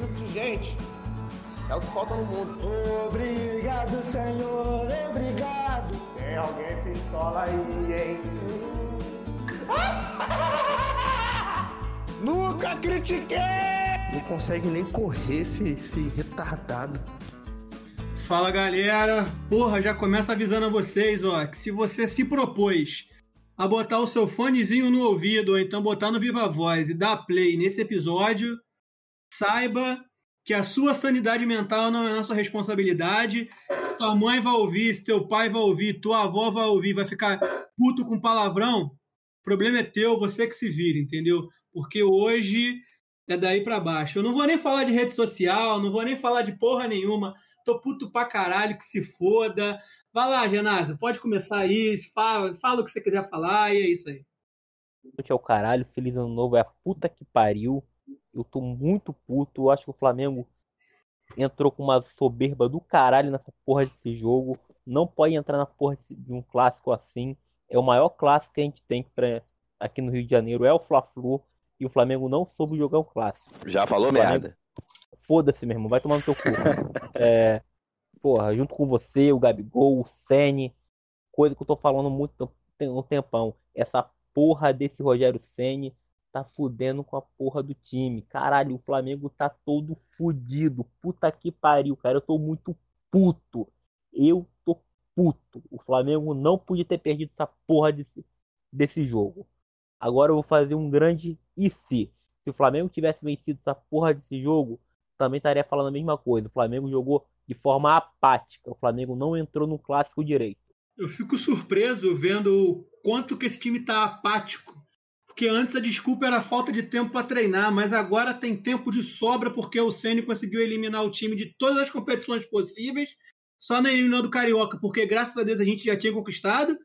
tipo de gente é o que falta no mundo. Obrigado, Senhor, obrigado. Tem alguém pistola aí, hein? Nunca critiquei! Não consegue nem correr esse, esse retardado. Fala galera, porra, já começa avisando a vocês, ó, que se você se propôs a botar o seu fonezinho no ouvido, ou então botar no Viva Voz e dar play nesse episódio, saiba que a sua sanidade mental não é nossa responsabilidade. Se tua mãe vai ouvir, se teu pai vai ouvir, tua avó vai ouvir, vai ficar puto com palavrão, o problema é teu, você que se vira, entendeu? Porque hoje é daí para baixo. Eu não vou nem falar de rede social, não vou nem falar de porra nenhuma. Tô puto pra caralho, que se foda. Vai lá, Genásio, pode começar aí, fala, fala o que você quiser falar e é isso aí. É o caralho, feliz ano novo, é a puta que pariu. Eu tô muito puto. Eu acho que o Flamengo entrou com uma soberba do caralho nessa porra desse jogo. Não pode entrar na porra de um clássico assim. É o maior clássico que a gente tem pra, aqui no Rio de Janeiro. É o Fla-Flu. E o Flamengo não soube jogar um clássico. Já falou merda. Foda-se, meu irmão. Vai tomar no teu cu. é, porra, junto com você, o Gabigol, o Sene. Coisa que eu tô falando muito um tempão. Essa porra desse Rogério Ceni tá fudendo com a porra do time. Caralho, o Flamengo tá todo fudido. Puta que pariu, cara. Eu tô muito puto. Eu tô puto. O Flamengo não podia ter perdido essa porra desse, desse jogo. Agora eu vou fazer um grande e se. Se o Flamengo tivesse vencido essa porra desse jogo, também estaria falando a mesma coisa. O Flamengo jogou de forma apática. O Flamengo não entrou no clássico direito. Eu fico surpreso vendo o quanto que esse time tá apático porque antes a desculpa era falta de tempo para treinar, mas agora tem tempo de sobra porque o Ceni conseguiu eliminar o time de todas as competições possíveis, só não eliminou do Carioca, porque graças a Deus a gente já tinha conquistado.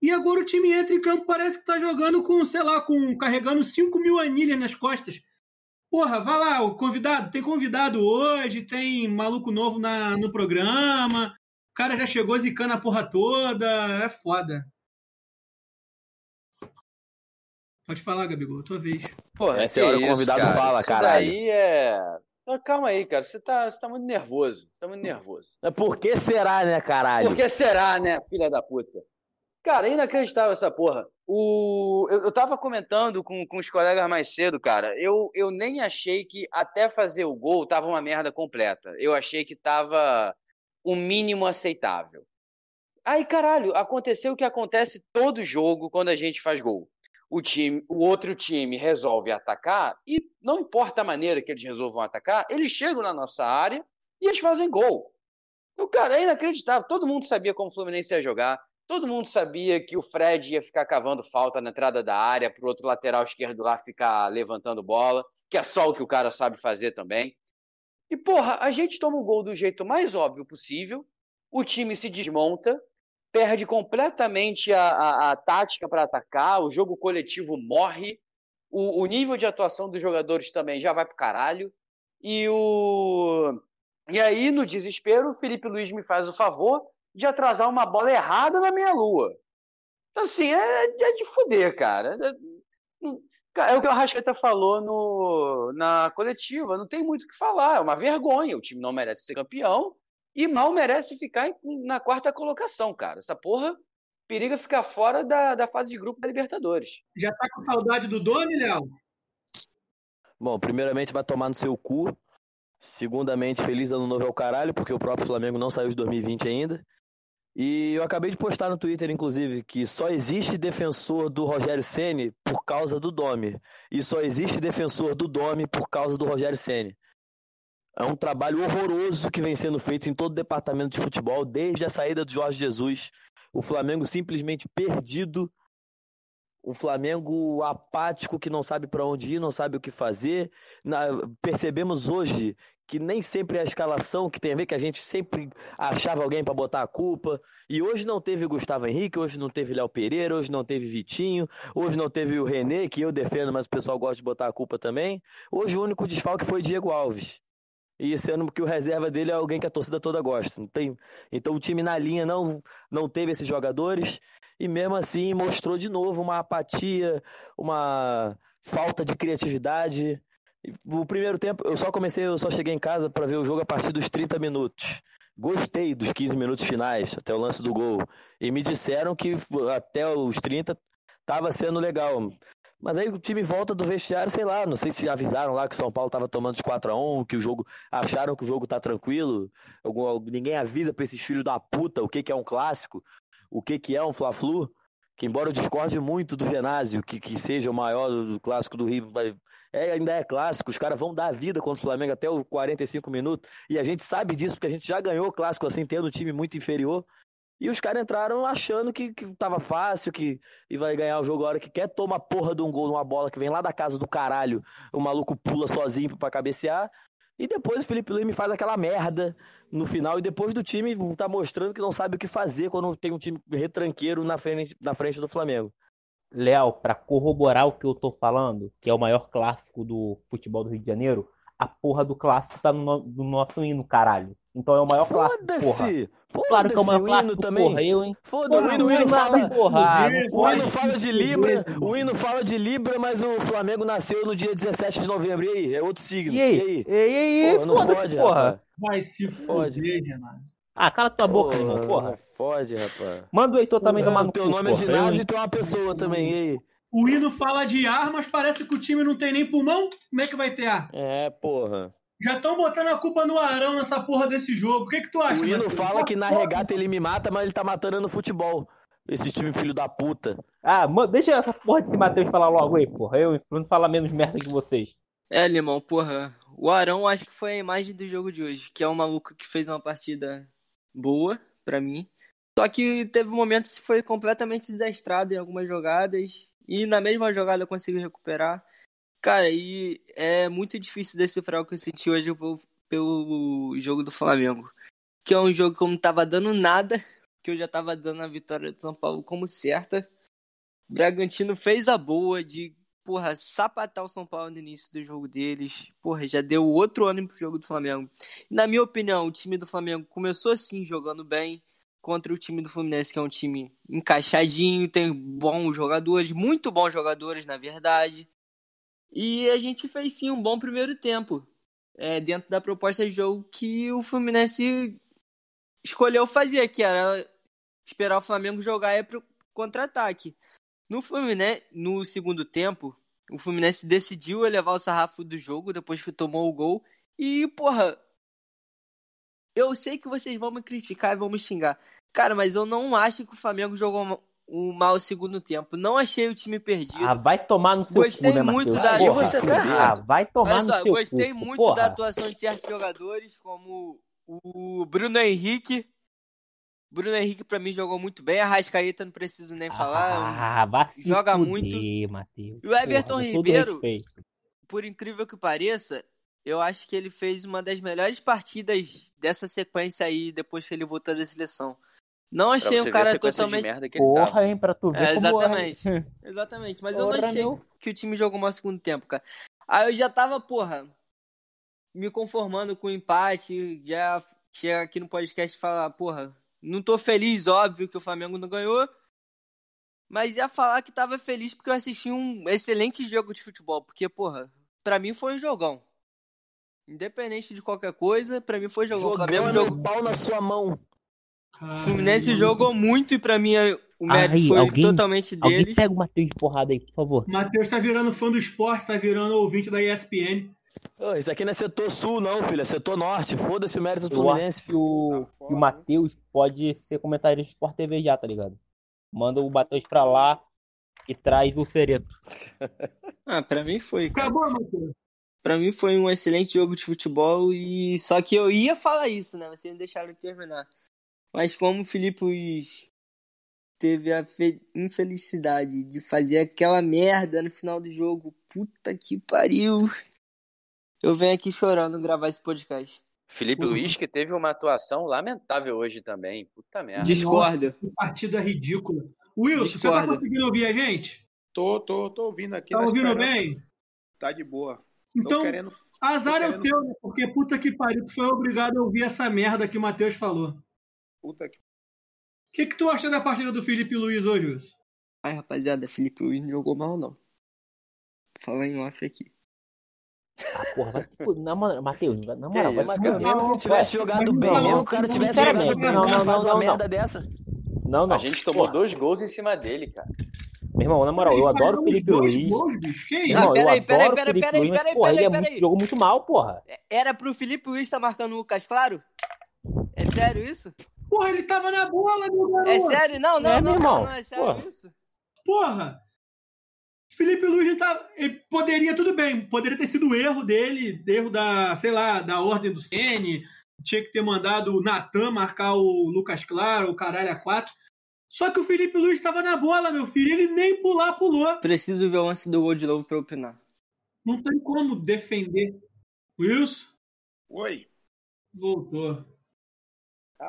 E agora o time entra em campo, parece que tá jogando com, sei lá, com carregando 5 mil anilhas nas costas. Porra, vai lá, o convidado, tem convidado hoje, tem maluco novo na, no programa, o cara já chegou zicando a porra toda, é foda. Pode falar, Gabigol, tua vez. Porra, Essa é a hora o convidado cara? fala, isso caralho. Isso daí é... calma aí, cara. Você tá, você tá muito nervoso. Você tá muito nervoso. Por que será, né, caralho? Por que será, né, filha da puta? Cara, é inacreditável essa porra. O... Eu, eu tava comentando com, com os colegas mais cedo, cara. Eu, eu nem achei que até fazer o gol tava uma merda completa. Eu achei que tava o mínimo aceitável. Aí, caralho, aconteceu o que acontece todo jogo quando a gente faz gol o time, o outro time resolve atacar e não importa a maneira que eles resolvam atacar, eles chegam na nossa área e eles fazem gol. O cara é inacreditável. Todo mundo sabia como o Fluminense ia jogar. Todo mundo sabia que o Fred ia ficar cavando falta na entrada da área para o outro lateral esquerdo lá ficar levantando bola, que é só o que o cara sabe fazer também. E porra, a gente toma o gol do jeito mais óbvio possível. O time se desmonta, perde completamente a, a, a tática para atacar, o jogo coletivo morre, o, o, nível de atuação dos jogadores também já vai pro caralho. E o. E aí, no desespero, o Felipe Luiz me faz o favor de atrasar uma bola errada na meia-lua. Então, assim, é, é, de fuder, cara. É, é o que o Arrascaeta falou no, na coletiva. Não tem muito o que falar. É uma vergonha. O time não merece ser campeão e mal merece ficar na quarta colocação, cara. Essa porra periga ficar fora da, da fase de grupo da Libertadores. Já tá com saudade do Doni, Léo? Bom, primeiramente vai tomar no seu cu. Segundamente, feliz ano novo ao caralho, porque o próprio Flamengo não saiu de 2020 ainda. E eu acabei de postar no Twitter, inclusive, que só existe defensor do Rogério Ceni por causa do Domi. E só existe defensor do Domi por causa do Rogério Ceni. É um trabalho horroroso que vem sendo feito em todo o departamento de futebol, desde a saída do Jorge Jesus. O Flamengo simplesmente perdido. Um Flamengo apático que não sabe para onde ir, não sabe o que fazer. Na, percebemos hoje que nem sempre é a escalação que tem a ver, que a gente sempre achava alguém para botar a culpa. E hoje não teve Gustavo Henrique, hoje não teve Léo Pereira, hoje não teve Vitinho, hoje não teve o René, que eu defendo, mas o pessoal gosta de botar a culpa também. Hoje o único desfalque foi Diego Alves. E esse ano, porque o reserva dele é alguém que a torcida toda gosta. Não tem... Então o time na linha não, não teve esses jogadores. E mesmo assim mostrou de novo uma apatia, uma falta de criatividade. O primeiro tempo, eu só comecei, eu só cheguei em casa pra ver o jogo a partir dos 30 minutos. Gostei dos 15 minutos finais, até o lance do gol. E me disseram que até os 30 tava sendo legal. Mas aí o time volta do vestiário, sei lá, não sei se avisaram lá que o São Paulo tava tomando de 4 a 1 que o jogo. acharam que o jogo tá tranquilo. Algum- ninguém avisa pra esses filhos da puta o que, que é um clássico, o que, que é um Fla-Flu. Que embora eu discorde muito do Genásio, que, que seja o maior do, do clássico do Rio, é, ainda é clássico, os caras vão dar vida contra o Flamengo até os 45 minutos, e a gente sabe disso, porque a gente já ganhou o clássico assim, tendo um time muito inferior. E os caras entraram achando que, que tava fácil, que e vai ganhar o jogo a hora que quer, toma porra de um gol numa bola que vem lá da casa do caralho, o maluco pula sozinho pra cabecear. E depois o Felipe Luiz me faz aquela merda no final, e depois do time tá mostrando que não sabe o que fazer quando tem um time retranqueiro na frente, na frente do Flamengo. Léo, pra corroborar o que eu tô falando, que é o maior clássico do futebol do Rio de Janeiro, a porra do clássico tá no- no nosso hino, caralho. Então é o maior clássico, porra. Foda-se! Claro que é o maior clássico, também. porra. Eu, hein? Foda-se, o hino, o hino Não, fala. porra. O hino pode. fala de Libra, o hino fala de Libra, mas o Flamengo nasceu no dia 17 de novembro. E aí? É outro signo. E E aí? E aí, e aí, Porra, não fode, porra. Vai se Pode. foder, Renato. Ah, cala tua boca, irmão, Porra, Fode, rapaz. Manda o Heitor também tomar o no teu cu, nome é ginásio e tu é uma pessoa também. E aí? O hino fala de ar, mas parece que o time não tem nem pulmão. Como é que vai ter ar? É, porra. Já estão botando a culpa no Arão nessa porra desse jogo. O que, que tu acha? O Matheus? fala que na regata ele me mata, mas ele tá matando no futebol. Esse time filho da puta. Ah, mano, deixa essa porra desse Matheus falar logo aí, porra. Eu, Bruno, fala menos merda que vocês. É, Limão, porra. O Arão acho que foi a imagem do jogo de hoje, que é um maluco que fez uma partida boa pra mim. Só que teve momentos que foi completamente desastrado em algumas jogadas e na mesma jogada conseguiu recuperar. Cara, e é muito difícil decifrar o que eu senti hoje pelo, jogo do Flamengo. Que é um jogo que eu não tava dando nada, que eu já tava dando a vitória do São Paulo como certa. Bragantino fez a boa de porra, sapatar o São Paulo no início do jogo deles. Porra, já deu outro ânimo pro jogo do Flamengo. Na minha opinião, o time do Flamengo começou assim, jogando bem, contra o time do Fluminense, que é um time encaixadinho, tem bons jogadores, muito bons jogadores, na verdade. E a gente fez sim um bom primeiro tempo, é, dentro da proposta de jogo que o Fluminense escolheu fazer, que era esperar o Flamengo jogar e pro contra-ataque. No no segundo tempo, o Fluminense decidiu elevar o sarrafo do jogo depois que tomou o gol. E, porra, eu sei que vocês vão me criticar e vão me xingar. Cara, mas eu não acho que o Flamengo jogou um mau segundo tempo. Não achei o time perdido. Ah, vai tomar no seu Gostei cu, né, muito da- Porra, você tá ah, vai tomar Olha no só, seu gostei cu, muito porra. da atuação de certos jogadores, como o Bruno Henrique. Bruno Henrique, pra mim, jogou muito bem. A Rascaeta, não preciso nem falar. Ah, Joga fuder, muito. Matheus. E o Everton Porra, Ribeiro, por incrível que pareça, eu acho que ele fez uma das melhores partidas dessa sequência aí, depois que ele voltou da seleção. Não Pra achei um a cara totalmente. merda que ele tava. Porra, hein, pra tu ver É, como exatamente. Exatamente, mas eu não Porra, achei meu. que o time jogou mal segundo tempo, cara. Aí eu já tava, porra, me conformando com o empate, já chega aqui no podcast e falar, porra, não tô feliz, óbvio, que o Flamengo não ganhou, mas ia falar que tava feliz porque eu assisti um excelente jogo de futebol, porque, porra, pra mim foi um jogão. Independente de qualquer coisa, pra mim foi jogão. O Jogão Flamengo é jogou. meu pau na sua mão. O Fluminense jogou muito e pra mim o mérito Aí, foi alguém- totalmente Alguém deles. pega o Matheus de porrada aí, por favor. Matheus tá virando fã do esporte, tá virando ouvinte da ESPN. Ô, isso aqui não é setor sul, não, filho. É setor norte. Foda-se o mérito do Eu Fluminense, acho que o, Tá que o Matheus pode ser comentarista de Sport TV já, tá ligado? Manda o Matheus pra lá e traz o Cereto. Ah, pra mim foi. cara. Acabou, Matheus. Pra mim foi um excelente jogo de futebol e só que eu ia falar isso, né? Vocês não deixaram eu terminar. Mas como o Felipe Luiz teve a fe- infelicidade de fazer aquela merda no final do jogo, puta que pariu. Eu venho aqui chorando gravar esse podcast. Felipe Luiz, que teve uma atuação lamentável hoje também. Puta merda. Discordo. Que partida ridícula. Wilson, você tá Discordo. conseguindo ouvir a gente? Tô, tô, tô ouvindo aqui. Tá na ouvindo esperança. bem? Tá de boa. Tô Então, querendo. azar tô é o querendo- teu, né? Porque puta que pariu, tu foi obrigado a ouvir essa merda que o Matheus falou. O Puta que. que, que tu achou da partida do Felipe Luiz hoje, Wilson? Ai, rapaziada, Felipe Luiz não jogou mal, não. Fala em off aqui. Ah, porra, vai. pô, Na moral, Matheus, na moral, Que vai. Mesmo que tivesse jogado bem, não, mesmo o cara não, tivesse jogado bem, não, o cara não, faz não, uma não, merda não. dessa. Não, não. A gente tomou Porra, dois gols em cima dele, cara. Meu irmão, na moral, eu adoro o Felipe dois Luiz. gols, bicho. Que Meu isso? Irmão, eu peraí, peraí, adoro o peraí, Felipe peraí, Luiz, mas, peraí, porra, ele é peraí, jogou muito mal, porra. Era pro Felipe Luiz estar marcando o Lucas Claro? É sério isso? Porra, ele tava na bola, meu garoto. É sério? Não, não, É, não, não, irmão. não, é sério Porra. isso? Porra! Felipe Luiz tá. Ele poderia, tudo bem, poderia ter sido erro dele, erro da, sei lá, da ordem do Ceni. Tinha que ter mandado o Natan marcar o Lucas Claro, o caralho a quatro. Só que o Felipe Luiz estava na bola, meu filho. Ele nem pular, pulou. Preciso ver o lance do gol de novo pra opinar. Não tem como defender. Wilson, Oi. voltou.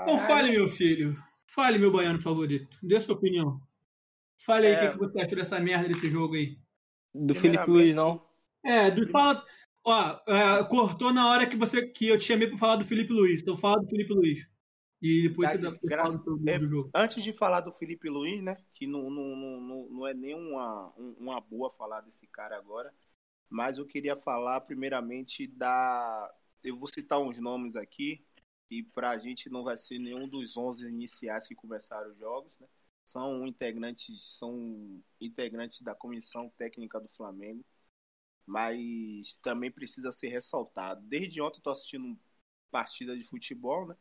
Então Caralho. fale, meu filho. Fale, meu baiano favorito. Dê sua opinião. Fale aí o É. que, que você achou dessa merda desse jogo aí. Do Felipe Luiz, não. É, do, fala. Ó, é, cortou na hora que você que eu te chamei pra falar do Felipe Luiz. Então fala do Felipe Luiz. E depois Tá você dá desgraça. fala do, É, do jogo. Antes de falar do Felipe Luiz, né? Que não, não, não, não, é nem uma, um- uma boa falar desse cara agora. Mas eu queria falar primeiramente da. Eu vou citar uns nomes aqui. Que pra gente não vai ser nenhum dos 11 iniciais que começaram os jogos, né? São integrantes, são integrantes da comissão técnica do Flamengo. Mas também precisa ser ressaltado. Desde ontem tô assistindo partida de futebol, né?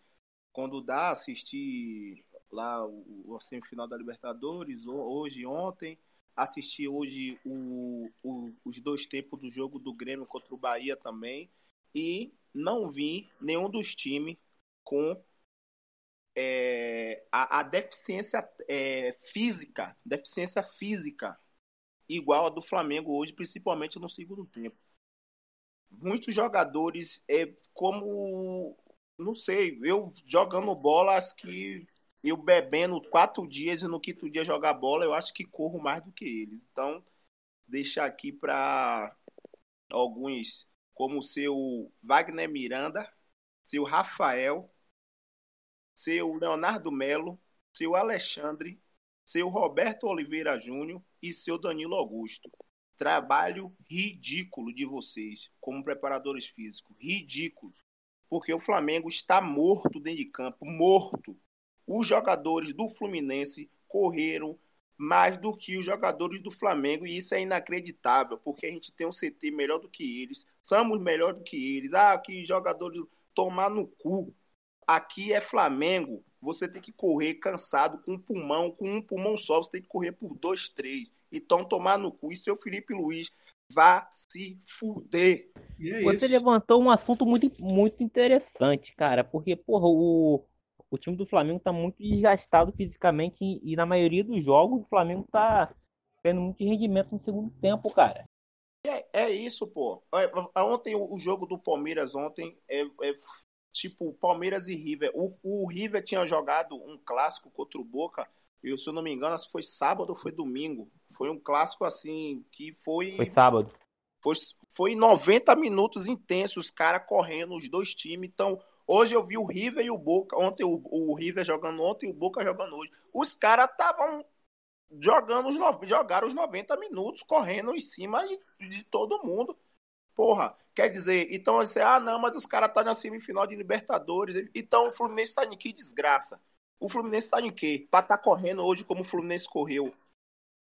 quando dá assistir lá o, o semifinal da Libertadores, ho- hoje, ontem, assisti hoje o, o- os dois tempos do jogo do Grêmio contra o Bahia também, e não vi nenhum dos times com é, a, a deficiência é, física, deficiência física igual a do Flamengo hoje, principalmente no segundo tempo. Muitos jogadores, é, como não sei, eu jogando bola, acho que eu bebendo quatro dias e no quinto dia jogar bola, eu acho que corro mais do que eles. Então, deixar aqui para alguns, como o seu Wagner Miranda, seu Rafael, seu Leonardo Melo, seu Alexandre, seu Roberto Oliveira Júnior e seu Danilo Augusto. Trabalho ridículo de vocês como preparadores físicos. Ridículo porque o Flamengo está morto dentro de campo, morto. Os jogadores do Fluminense correram mais do que os jogadores do Flamengo e isso é inacreditável, porque a gente tem um CT melhor do que eles, somos melhor do que eles. Ah, que jogadores tomar no cu. Aqui é Flamengo, você tem que correr cansado com um pulmão, com um pulmão só, você tem que correr por dois, três. Então tomar no cu e seu Felipe Luiz vá se fuder. É Você isso. levantou um assunto muito, muito interessante, cara, porque, porra, o, o time do Flamengo tá muito desgastado fisicamente e, e na maioria dos jogos o Flamengo tá tendo muito rendimento no segundo tempo, cara. É, é isso, pô. É, Ontem, o jogo do Palmeiras ontem é, é tipo Palmeiras e River. O, o River tinha jogado um clássico contra o Boca. Eu, se eu não me engano, se foi sábado ou foi domingo. Foi um clássico assim que foi. Foi sábado. Foi, foi 90 minutos intensos, os caras correndo, os dois times. Então, hoje eu vi o River e o Boca. Ontem o, o River jogando ontem e o Boca jogando hoje. Os caras estavam jogando os, no- jogaram os 90 minutos, correndo em cima de, de todo mundo. Porra, quer dizer, então você, ah, não, mas os caras estão na semifinal de Libertadores. Então o Fluminense está em que desgraça? O Fluminense está em quê? Pra estar correndo hoje como o Fluminense correu.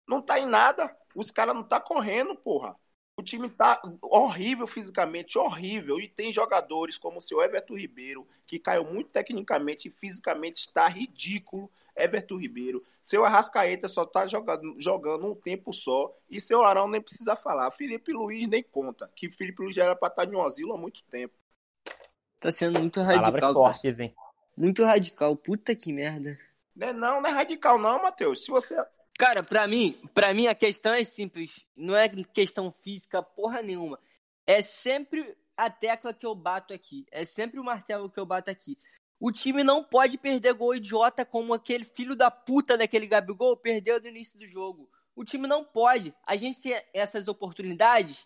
Não tá em nada. Os caras não tá correndo, porra. O time tá horrível fisicamente, horrível. E tem jogadores como o seu Everton Ribeiro, que caiu muito tecnicamente e fisicamente está ridículo. Everton Ribeiro. Seu Arrascaeta só tá jogando, jogando um tempo só. E seu Arão nem precisa falar. Felipe Luiz nem conta. Que Felipe Luiz já era pra estar em um asilo há muito tempo. Tá sendo muito radical, cara. fortes, hein? Muito radical. Puta que merda. Não é não, não é radical não, Matheus. Se você... Cara, pra mim, pra mim a questão é simples. Não é questão física porra nenhuma. É sempre a tecla que eu bato aqui. É sempre o martelo que eu bato aqui. O time não pode perder gol idiota como aquele filho da puta daquele Gabigol perdeu no início do jogo. O time não pode. A gente tem essas oportunidades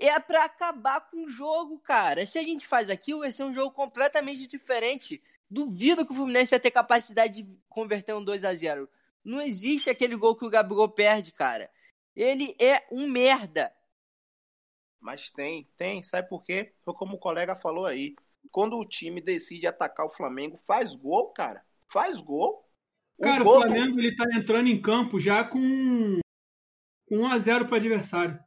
é pra acabar com o jogo, cara. Se a gente faz aquilo, vai ser um jogo completamente diferente. Duvido que o Fluminense ia ter capacidade de converter um 2 a 0 Não existe aquele gol que o Gabigol perde, cara. Ele é um merda. Mas tem, tem. Sabe por quê? Foi como o colega falou aí. Quando o time decide atacar o Flamengo, faz gol, cara. Faz gol. Cara, o, gol Flamengo ele tá entrando em campo já com, com 1 a 0 para o adversário.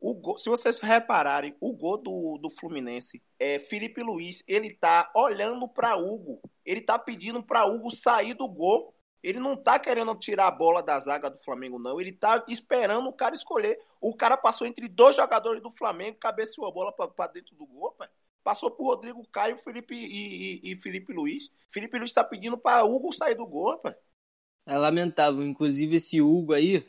O gol, se vocês repararem, o gol do, do Fluminense, é Felipe Luiz, ele tá olhando para Hugo. Ele tá pedindo para Hugo sair do gol. Ele não tá querendo tirar a bola da zaga do Flamengo, não. Ele tá esperando o cara escolher. O cara passou entre dois jogadores do Flamengo, cabeceou a bola para dentro do gol, pai. Passou por Rodrigo Caio Felipe, e, e, e Felipe Luiz. Felipe Luiz tá pedindo para Hugo sair do gol, pai. É lamentável. Inclusive, esse Hugo aí,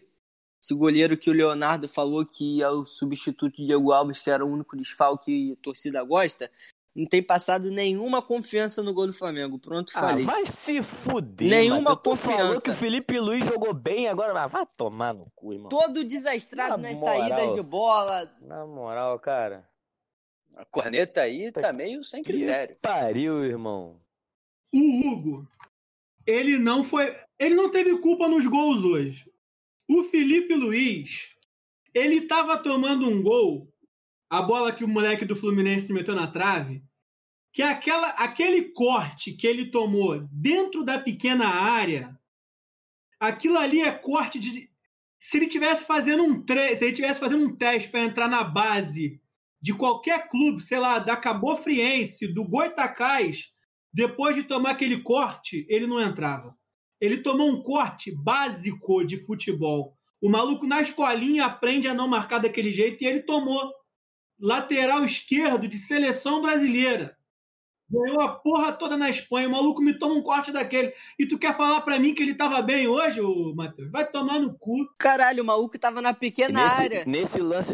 esse goleiro que o Leonardo falou que é o substituto de Diego Alves, que era o único desfalque que a torcida gosta, não tem passado nenhuma confiança no gol do Flamengo. Pronto, Ah, falei. vai se fuder. Nenhuma Matheus. Tu falou confiança. que o Felipe Luiz jogou bem, agora vai- vai tomar no cu, irmão. Todo desastrado Na nas moral. saídas de bola. Na moral, cara. A corneta aí tá meio sem critério. Que pariu, irmão. O Hugo, ele não foi. Ele não teve culpa nos gols hoje. O Felipe Luiz, ele tava tomando um gol, a bola que o moleque do Fluminense meteu na trave, que aquela, aquele corte que ele tomou dentro da pequena área, aquilo ali é corte de. Se ele tivesse fazendo um tre... se ele tivesse fazendo um teste para entrar na base de qualquer clube, sei lá, da Cabo Friense, do Goitacás, depois de tomar aquele corte, ele não entrava. Ele tomou um corte básico de futebol. O maluco na escolinha aprende a não marcar daquele jeito e ele tomou. Lateral esquerdo de seleção brasileira. Ganhou a porra toda na Espanha. O maluco me toma um corte daquele. E tu quer falar pra mim que ele tava bem hoje, ô Matheus? Vai tomar no cu. Caralho, o maluco tava na pequena nesse, área. nesse lance.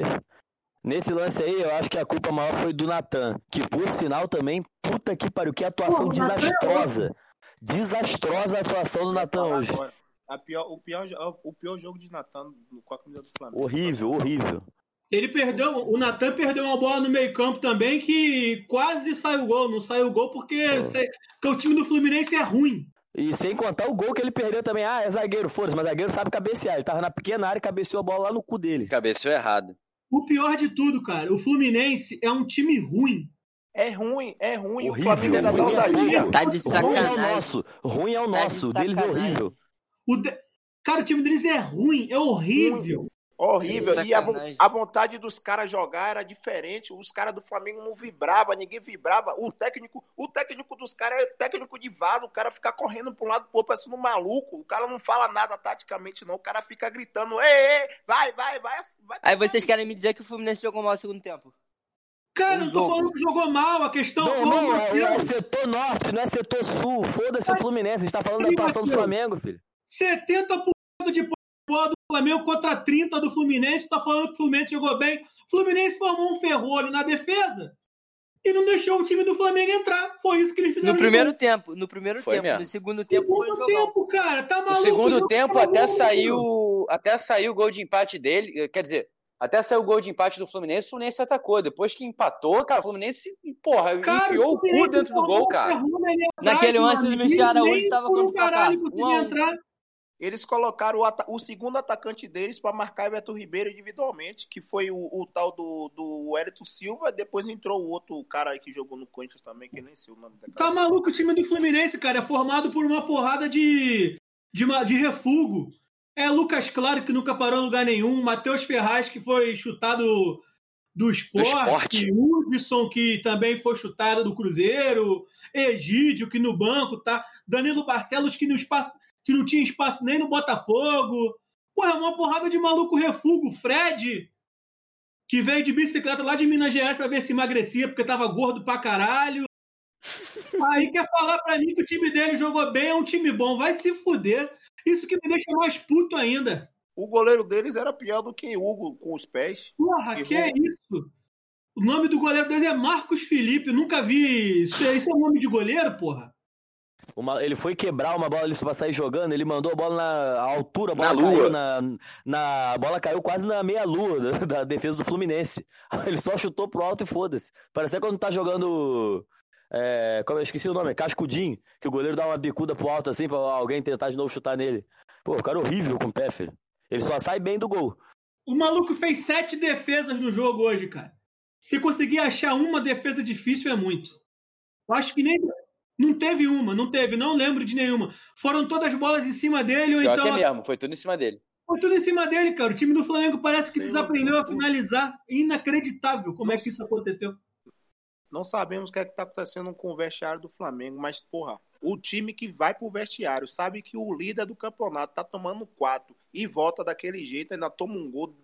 Nesse lance aí, eu acho que a culpa maior foi do Natan. Que por sinal também, puta que pariu, que atuação Pô, Natan é desastrosa. Desastrosa a atuação do Natan hoje. agora, a pior, o, pior, o pior jogo de Natan com a camisa do Flamengo. Horrível, horrível. Ele perdeu, o Natan perdeu uma bola no meio-campo também que quase saiu gol. Não saiu gol porque, sei- porque o time do Fluminense é ruim. E sem contar o gol que ele perdeu também. Ah, é zagueiro, foda-se, mas zagueiro sabe cabecear. Ele tava na pequena área e cabeceou a bola lá no cu dele. Cabeceou errado. O pior de tudo, cara, o Fluminense é um time ruim. É ruim, é ruim. o Horrível, Flamengo dá ruim é ousadia. horrível. Tá de Ruim é o sacanagem. nosso. Ruim é o Tá de nosso. O deles é sacanagem. horrível. O de- Cara, o time deles é ruim, é horrível. Horrível. E a, a vontade dos caras jogar era diferente. Os caras do Flamengo não vibravam, ninguém vibrava. O técnico, o técnico dos caras é técnico de vaso. O cara fica correndo pra um lado pro outro, parecendo um maluco. O cara não fala nada taticamente, não. O cara fica gritando: ei, ei, vai, vai, vai. vai Aí vocês querem me dizer que o Fluminense jogou mal no segundo tempo? Cara, Um eu tô falando que jogou mal, a questão Não, foi não, é, é setor norte, não é setor sul. Foda-se o Fluminense. A gente tá falando da atuação do. Flamengo, filho. 70% de bola do Flamengo contra 30% do Fluminense. Tá falando que o Fluminense jogou bem. O Fluminense formou um ferrolho na defesa e não deixou o time do Flamengo entrar. Foi isso que eles fizeram. No primeiro tempo, no primeiro Foi tempo. mesmo. No segundo tempo foi Segundo tempo, cara, tá No maluco. segundo jogo tempo tá até saiu, até saiu o gol de empate dele, quer dizer, até saiu o gol de empate do Fluminense, o Fluminense atacou. Depois que empatou, cara, o Fluminense, porra, Cara, enfiou o cu dentro do gol, cara. Naquele lance do Michel Araújo tava um quanto placar? caralho Um um. Eles colocaram o, o segundo atacante deles para marcar o Beto Ribeiro individualmente, que foi o, o tal do, do Hélito Silva. Depois entrou o outro cara aí que jogou no Corinthians também, que nem sei o nome daquele. Tá maluco o time do Fluminense, cara. É formado por uma porrada de, de, de refugo. É Lucas Claro, que nunca parou em lugar nenhum. Matheus Ferraz, que foi chutado do esporte. esporte. Hudson, que também foi chutado do Cruzeiro. Egídio, que no banco tá. Danilo Barcelos, que, no espaço, que não tinha espaço nem no Botafogo. Pô, é uma porrada de maluco refugo. Fred, que veio de bicicleta lá de Minas Gerais pra ver se emagrecia, porque tava gordo pra caralho. Aí quer falar pra mim que o time dele jogou bem, é um time bom. Vai se fuder. Isso que me deixa mais puto ainda. O goleiro deles era pior do que Hugo com os pés. Porra, Que que é isso? O nome do goleiro deles é Marcos Felipe. Nunca vi. Isso é, isso é nome de goleiro, porra? Uma- ele foi quebrar uma bola ali pra sair jogando, ele mandou a bola na altura, a bola Na caiu lua. na, na- a bola caiu quase na meia-lua da, da defesa do Fluminense. Ele só chutou pro alto e foda-se. Parece até quando tá jogando. É, como eu esqueci o nome, é cascudinho, que o goleiro dá uma bicuda pro alto assim pra alguém tentar de novo chutar nele. Pô, o cara é horrível com o pé, filho. Ele só sai bem do gol. O maluco fez sete defesas no jogo hoje, cara. Se conseguir achar uma defesa difícil, é muito. Eu acho que nem. Não teve uma, não teve, não lembro de nenhuma. Foram todas bolas em cima dele, ou Pior então. que é mesmo, foi tudo em cima dele. Foi tudo em cima dele, cara. O time do Flamengo parece que Sim, desaprendeu a finalizar. Inacreditável como é que isso aconteceu. Não sabemos o que é que tá acontecendo com o vestiário do Flamengo, mas, porra, o time que vai pro vestiário sabe que o líder do campeonato tá tomando quatro e volta daquele jeito, ainda toma um gol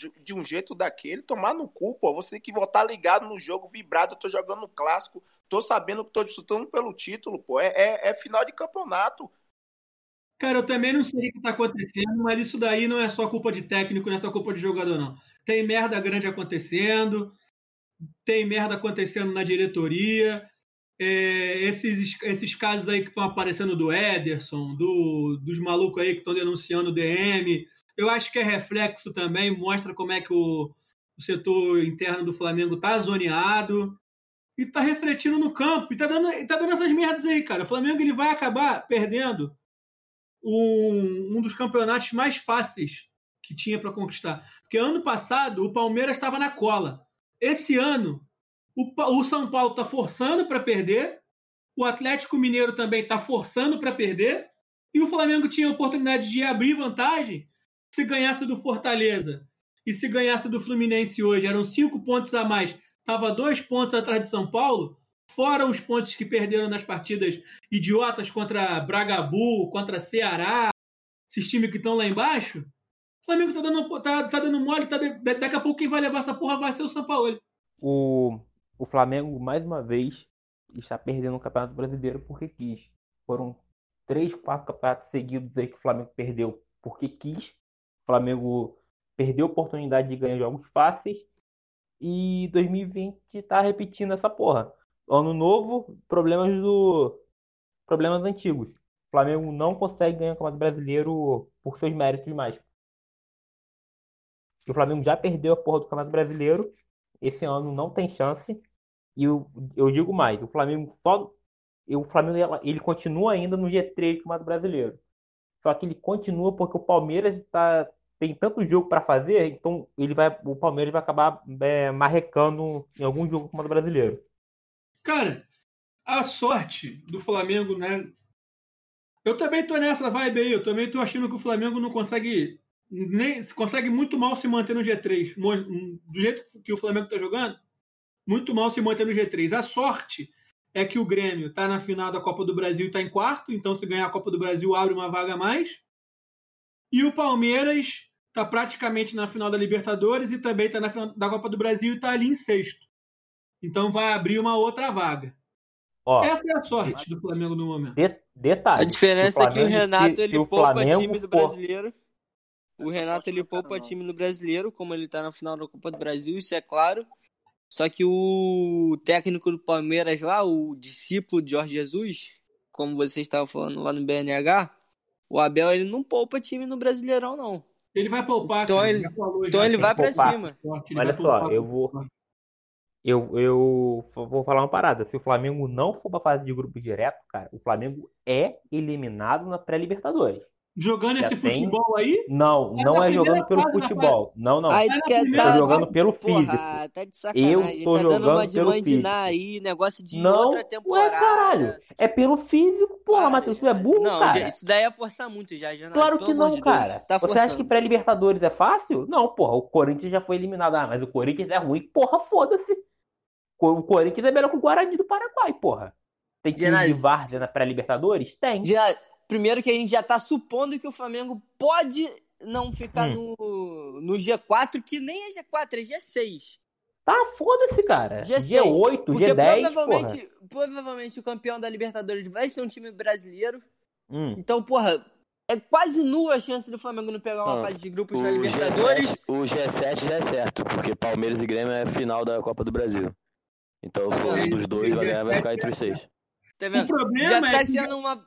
de, de um jeito daquele, tomar no cu, pô. Você tem que voltar ligado no jogo, vibrado. Eu tô jogando no clássico, tô sabendo que tô disputando pelo título, pô. É, é, é final de campeonato. Cara, eu também não sei o que está acontecendo, mas isso daí não é só culpa de técnico, não é só culpa de jogador, não. Tem merda grande acontecendo, tem merda acontecendo na diretoria. É, esses, esses casos aí que estão aparecendo do Ederson, do, dos malucos aí que estão denunciando o DM, eu acho que é reflexo também, mostra como é que o, o setor interno do Flamengo tá zoneado e tá refletindo no campo, e tá dando, e tá dando essas merdas aí, cara. O Flamengo ele vai acabar perdendo um, um dos campeonatos mais fáceis que tinha para conquistar. Porque ano passado o Palmeiras estava na cola. Esse ano o, o São Paulo está forçando para perder, o Atlético Mineiro também está forçando para perder, e o Flamengo tinha a oportunidade de abrir vantagem se ganhasse do Fortaleza e se ganhasse do Fluminense hoje. Eram cinco pontos a mais, estava dois pontos atrás de São Paulo. Fora os pontos que perderam nas partidas idiotas contra Bragabu, contra Ceará, esses times que estão lá embaixo, o Flamengo tá dando, tá, tá dando mole, tá de- daqui a pouco quem vai levar essa porra vai ser o São Paulo. O, o Flamengo, mais uma vez, está perdendo o Campeonato Brasileiro porque quis. Foram três, quatro campeonatos seguidos aí que o Flamengo perdeu porque quis. Flamengo perdeu a oportunidade de ganhar jogos fáceis. E 2020 está repetindo essa porra. Ano novo, problemas do problemas antigos. O Flamengo não consegue ganhar o Campeonato Brasileiro por seus méritos mais. O Flamengo já perdeu a porra do Campeonato Brasileiro. Esse ano não tem chance. E eu, eu digo mais, o Flamengo só. O Flamengo ele continua ainda no G3 do Campeonato Brasileiro. Só que ele continua porque o Palmeiras tá, tem tanto jogo para fazer, então ele vai, o Palmeiras vai acabar é, marrecando em algum jogo do Campeonato Brasileiro. Cara, a sorte do Flamengo, né? Eu também tô nessa vibe aí. Eu também tô achando que o Flamengo não consegue. Nem, consegue muito mal se manter no G3. Mo- Do jeito que o Flamengo tá jogando, muito mal se manter no G3. A sorte é que o Grêmio tá na final da Copa do Brasil e tá em quarto. Então, se ganhar a Copa do Brasil, abre uma vaga a mais. E o Palmeiras tá praticamente na final da Libertadores e também tá na final da Copa do Brasil e tá ali em sexto. Então vai abrir uma outra vaga. Ó, Essa é a sorte do Flamengo no momento. de- detalhe. A diferença é que o Renato se- ele se o poupa Flamengo time do for- brasileiro. O Essa Renato sorte ele poupa não. time no brasileiro, como ele tá na final da Copa do Brasil, isso é claro. Só que o técnico do Palmeiras lá, o discípulo de Jorge Jesus, como vocês estavam falando lá no BNH, o Abel ele não poupa time no Brasileirão, não. Ele vai poupar, Então cara, ele- falou, Então ele vai pra poupar. cima. ele Olha vai só, eu vou. Eu, eu vou falar uma parada. Se o Flamengo não for pra fase de grupo direto, cara, o Flamengo é eliminado na pré-Libertadores. Jogando Já esse tem- futebol aí, Não, É não é jogando pelo futebol. Não, não. Aí Mas tu quer dar. jogando pelo físico. Porra, tá de sacanagem. Eu Ele tô tá dando jogando uma de pelo mandinar físico. aí, negócio de Não, outra ué, temporada. caralho. É pelo físico, porra, Matheus. Tu é burro, não, cara. isso daí é forçar muito já, já Claro que não, de cara. Tá Você acha que pré-Libertadores é fácil? Não, porra. O Corinthians já foi eliminado. Ah, mas o Corinthians é ruim. Porra, foda-se. O Corinthians é melhor que o Guarani do Paraguai, porra. Tem time de várzea na pré-Libertadores? Tem. Já, primeiro que a gente já tá supondo que o Flamengo pode não ficar Hum. no, no G4, que nem é G4, é G6. Tá, foda-se, cara. G6. G8, Porque G10, porra. provavelmente, provavelmente o campeão da Libertadores vai ser um time brasileiro. Hum. Então, porra, é quase nula a chance do Flamengo não pegar uma Ah, fase de grupos O na Libertadores. G7, o G7 já é certo, porque Palmeiras e Grêmio é final da Copa do Brasil. Então Tá um vendo? dos dois vai ganhar, vai ficar entre os seis. Tá o vendo? problema Já é tá que sendo uma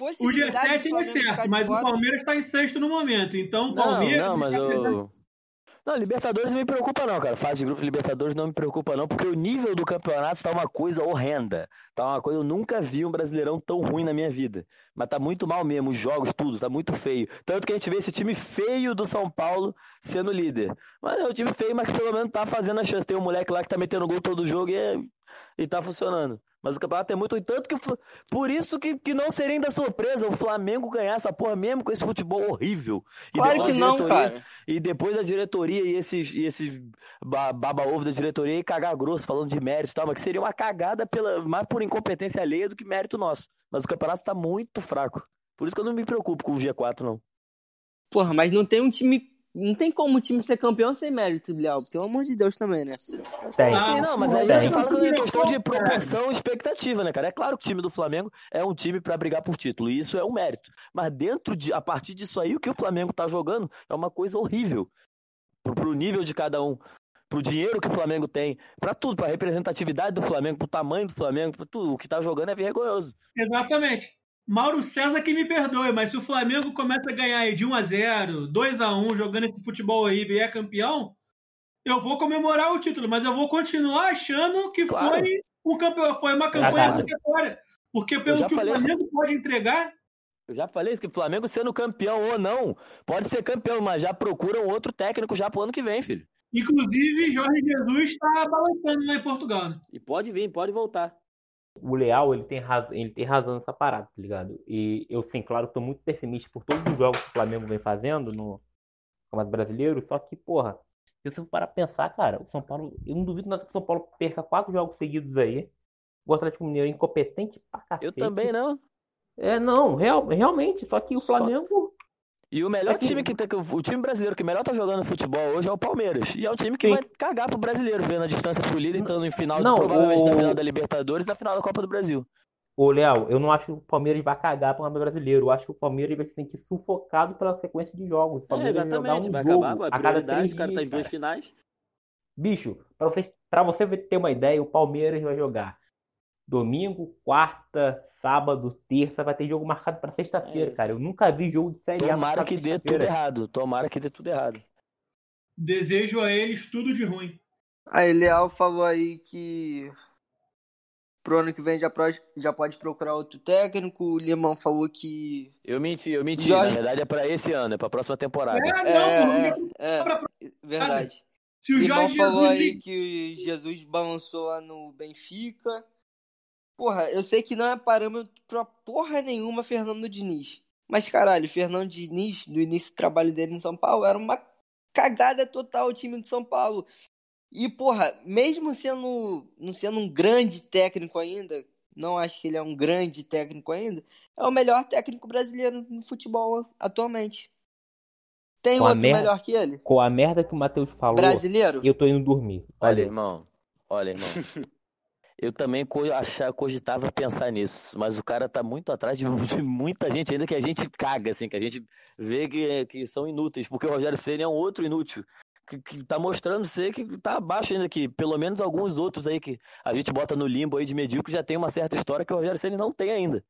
o possibilidade G7 do é certo, mas o fora. Palmeiras está em sexto no momento. Então o Não, Palmeiras. não, mas tá pegando- o. Não, Libertadores não me preocupa não, cara. Fase de grupo de Libertadores não me preocupa não, porque o nível do campeonato tá uma coisa horrenda. Tá uma coisa, eu nunca vi um Brasileirão tão ruim na minha vida. Mas tá muito mal mesmo, os jogos, tudo, tá muito feio. Tanto que a gente vê esse time feio do São Paulo sendo líder. Mas é um time feio, mas que pelo menos tá fazendo a chance. Tem um moleque lá que tá metendo gol todo jogo e, é... e tá funcionando. Mas o campeonato é muito. Tanto que. Por isso que, que não seria ainda surpresa o Flamengo ganhar essa porra mesmo com esse futebol horrível. E claro que não, cara. E depois a diretoria e esses, e esses baba-ovo da diretoria e cagar grosso falando de mérito e tal, mas que seria uma cagada pela, mais por incompetência alheia do que mérito nosso. Mas o campeonato tá muito fraco. Por isso que eu não me preocupo com o G4, não. Porra, mas não tem um time não tem como o time ser campeão sem mérito, Biel. Pelo amor de Deus também, né? Tem. Ah, não, mas aí a gente fala da questão de proporção e expectativa, né, cara? É claro que o time do Flamengo é um time para brigar por título, e isso é um mérito. Mas dentro de, a partir disso aí, o que o Flamengo tá jogando é uma coisa horrível. Pro, pro nível de cada um pro dinheiro que o Flamengo tem, para tudo, pra representatividade do Flamengo, pro tamanho do Flamengo, pra tudo. O que tá jogando é vergonhoso. Exatamente. Mauro César que me perdoe, mas se o Flamengo começa a ganhar de 1 a 0 2 a 1 jogando esse futebol aí e é campeão, eu vou comemorar o título, mas eu vou continuar achando que claro. foi, um campeão, foi uma campanha vitória. Porque pelo que o Flamengo isso. pode entregar. Eu já falei isso, que o Flamengo sendo campeão ou não, pode ser campeão, mas já procura um outro técnico já pro ano que vem, filho. Inclusive, Jorge Jesus está balançando lá em Portugal. Né? E pode vir, pode voltar o Leal, ele tem, razão, ele tem razão nessa parada, tá ligado? E eu, sim, claro, tô muito pessimista por todos os jogos que o Flamengo vem fazendo no Campeonato Brasileiro, só que, porra, se você for parar pensar, cara, o São Paulo, eu não duvido nada que o São Paulo perca quatro jogos seguidos aí. O Atlético Mineiro é incompetente pra cacete. Eu também não. É, não, real, realmente, só que o Flamengo e o melhor time que tá, o time brasileiro que melhor tá jogando futebol hoje é o Palmeiras. E é o time que Sim. vai cagar pro brasileiro, vendo a distância pro líder, estando em final, não, provavelmente o... na final da Libertadores e na final da Copa do Brasil. Ô, Léo, eu não acho que o Palmeiras vai cagar pro brasileiro. Eu acho que o Palmeiras vai se sentir sufocado pela sequência de jogos. O Palmeiras é, exatamente, vai, um vai acabar a, a cada três o cara dias, tá em duas finais. Bicho, pra você, pra você ter uma ideia, o Palmeiras vai jogar domingo, quarta, sábado, terça, vai ter jogo marcado para sexta-feira, é cara. Eu nunca vi jogo de série A. Tomara que dê tudo errado. Tomara que dê tudo errado. Desejo a eles tudo de ruim. Aí, Leal falou aí que pro ano que vem já, pro... já pode procurar outro técnico. O Limão falou que. Eu menti, eu menti. Jorge... Na verdade é para esse ano, é pra próxima temporada. É, não, é, é, é, verdade. Se o Jorge falou Jesus... aí que Jesus balançou lá no Benfica. Porra, eu sei que não é parâmetro pra porra nenhuma Fernando Diniz. Mas caralho, Fernando Diniz, no início do trabalho dele em São Paulo, era uma cagada total o time de São Paulo. E, porra, mesmo sendo, não sendo um grande técnico ainda, não acho que ele é um grande técnico ainda, é o melhor técnico brasileiro no futebol atualmente. Tem com outro merda, melhor que ele? Com a merda que o Matheus falou, brasileiro? eu tô indo dormir. Olha, irmão. Olha, irmão. Eu também achar, cogitava pensar nisso, mas o cara tá muito atrás de, de, muita gente ainda que a gente caga, assim, que a gente vê que, que são inúteis, porque o Rogério Ceni é um outro inútil, que, que tá mostrando ser que tá abaixo ainda, que pelo menos alguns outros aí que a gente bota no limbo aí de medíocre já tem uma certa história que o Rogério Ceni não tem ainda.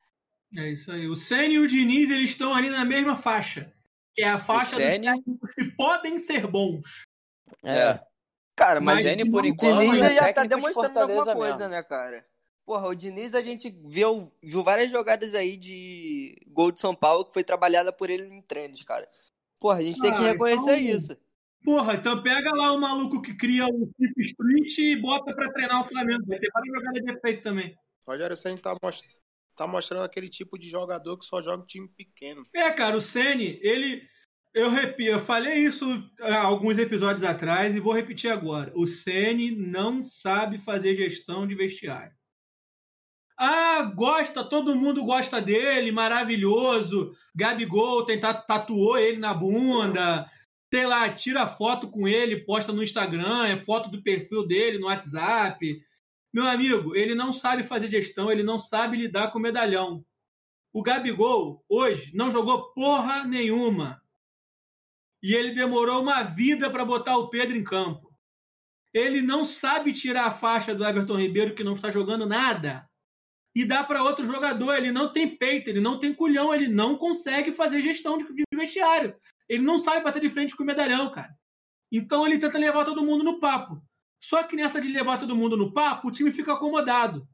É isso aí. O Ceni e o Diniz, eles estão ali na mesma faixa, que é a faixa dos técnicos que podem ser bons. É. é. Cara, mas, mas N, por enquanto, o Diniz é já tá demonstrando alguma coisa, mesmo. né, cara? Porra, o Diniz a gente viu, viu várias jogadas aí de gol de São Paulo que foi trabalhada por ele em treinos, cara. Porra, a gente tem que ah, reconhecer então... isso. Porra, então pega lá o maluco que cria o Fifth Street e bota pra treinar o Flamengo. Vai ter várias jogadas de efeito também. Rogério Senna tá, most... tá mostrando aquele tipo de jogador que só joga em time pequeno. É, cara, o Ceni, ele eu repito, eu falei isso há alguns episódios atrás e vou repetir agora. O Ceni não sabe fazer gestão de vestiário. Ah, gosta, todo mundo gosta dele, maravilhoso. Gabigol tatuou ele na bunda. Sei lá, tira foto com ele, posta no Instagram, é foto do perfil dele no WhatsApp. Meu amigo, ele não sabe fazer gestão, ele não sabe lidar com medalhão. O Gabigol, hoje, não jogou porra nenhuma e ele demorou uma vida para botar o Pedro em campo. Ele não sabe tirar a faixa do Everton Ribeiro, que não está jogando nada, e dá para outro jogador. Ele não tem peito, ele não tem culhão, ele não consegue fazer gestão de, vestiário. Ele não sabe bater de frente com o medalhão, cara. Então ele tenta levar todo mundo no papo. Só que nessa de levar todo mundo no papo, o time fica acomodado.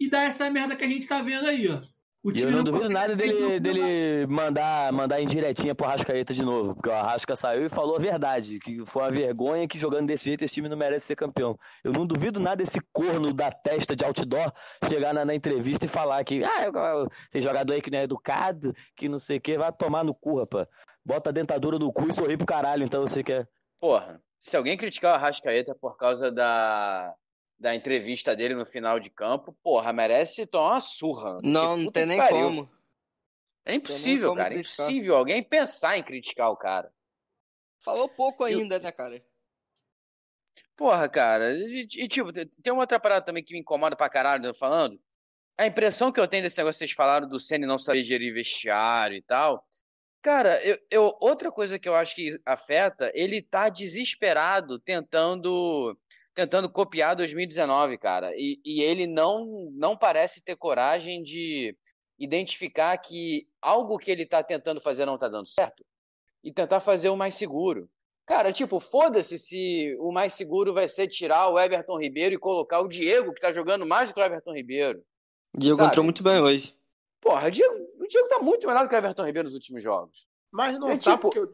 E dá essa merda que a gente tá vendo aí, ó. E eu não duvido nada dele, dele mandar, mandar indiretinha pro Arrascaeta de novo. Porque o Arrasca saiu e falou a verdade. Que foi uma vergonha que jogando desse jeito esse time não merece ser campeão. Eu não duvido nada desse corno da testa de outdoor chegar na, na entrevista e falar que ah, eu- eu- tem jogador aí que não é educado, que não sei o que, vai tomar no cu, rapaz. Bota a dentadura no cu e sorri pro caralho, então você quer. Porra, se alguém criticar o Arrascaeta por causa da, da entrevista dele no final de campo, porra, merece tomar uma surra. Não, não tem nem pariu. como. É impossível, como cara. É criticar. impossível alguém pensar em criticar o cara. Falou pouco Eu- ainda, né, cara? Porra, cara. E, e, tipo, tem uma outra parada também que me incomoda pra caralho, eu falando. A impressão que eu tenho desse negócio que vocês falaram do Senna não saber gerir vestiário e tal. Cara, eu, eu- outra coisa que eu acho que afeta, ele tá desesperado tentando tentando copiar 2019, cara. E, e ele não, não parece ter coragem de identificar que algo que ele tá tentando fazer não tá dando certo e tentar fazer o mais seguro. Cara, tipo, foda-se se o mais seguro vai ser tirar o Everton Ribeiro e colocar o Diego, que tá jogando mais do que o Everton Ribeiro. O Diego Sabe? entrou muito bem hoje. Porra, o Diego, o Diego tá muito melhor do que o Everton Ribeiro nos últimos jogos. Mas não É tá tipo- porque o,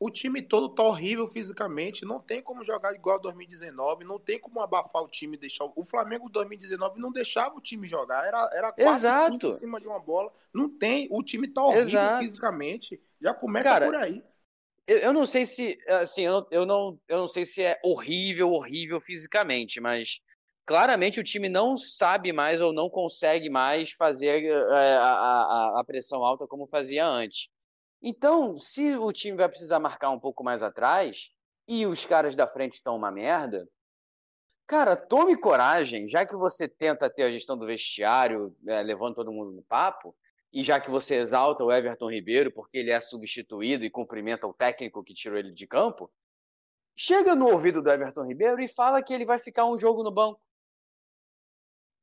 o time todo tá horrível fisicamente. Não tem como jogar igual a 2019. Não tem como abafar o time e deixar. O Flamengo 2019 não deixava o time jogar. Era, era quatro, em cima de uma bola. Não tem. O time tá horrível Exato. fisicamente. Já começa Cara, por aí. Eu, eu não sei se, assim, eu não, eu, não, eu não sei se é horrível, horrível fisicamente, mas claramente o time não sabe mais ou não consegue mais fazer é, a, a, a pressão alta como fazia antes. Então, se o time vai precisar marcar um pouco mais atrás e os caras da frente estão uma merda, cara, tome coragem, já que você tenta ter a gestão do vestiário, é, levando todo mundo no papo, e já que você exalta o Everton Ribeiro porque ele é substituído e cumprimenta o técnico que tirou ele de campo, chega no ouvido do Everton Ribeiro e fala que ele vai ficar um jogo no banco.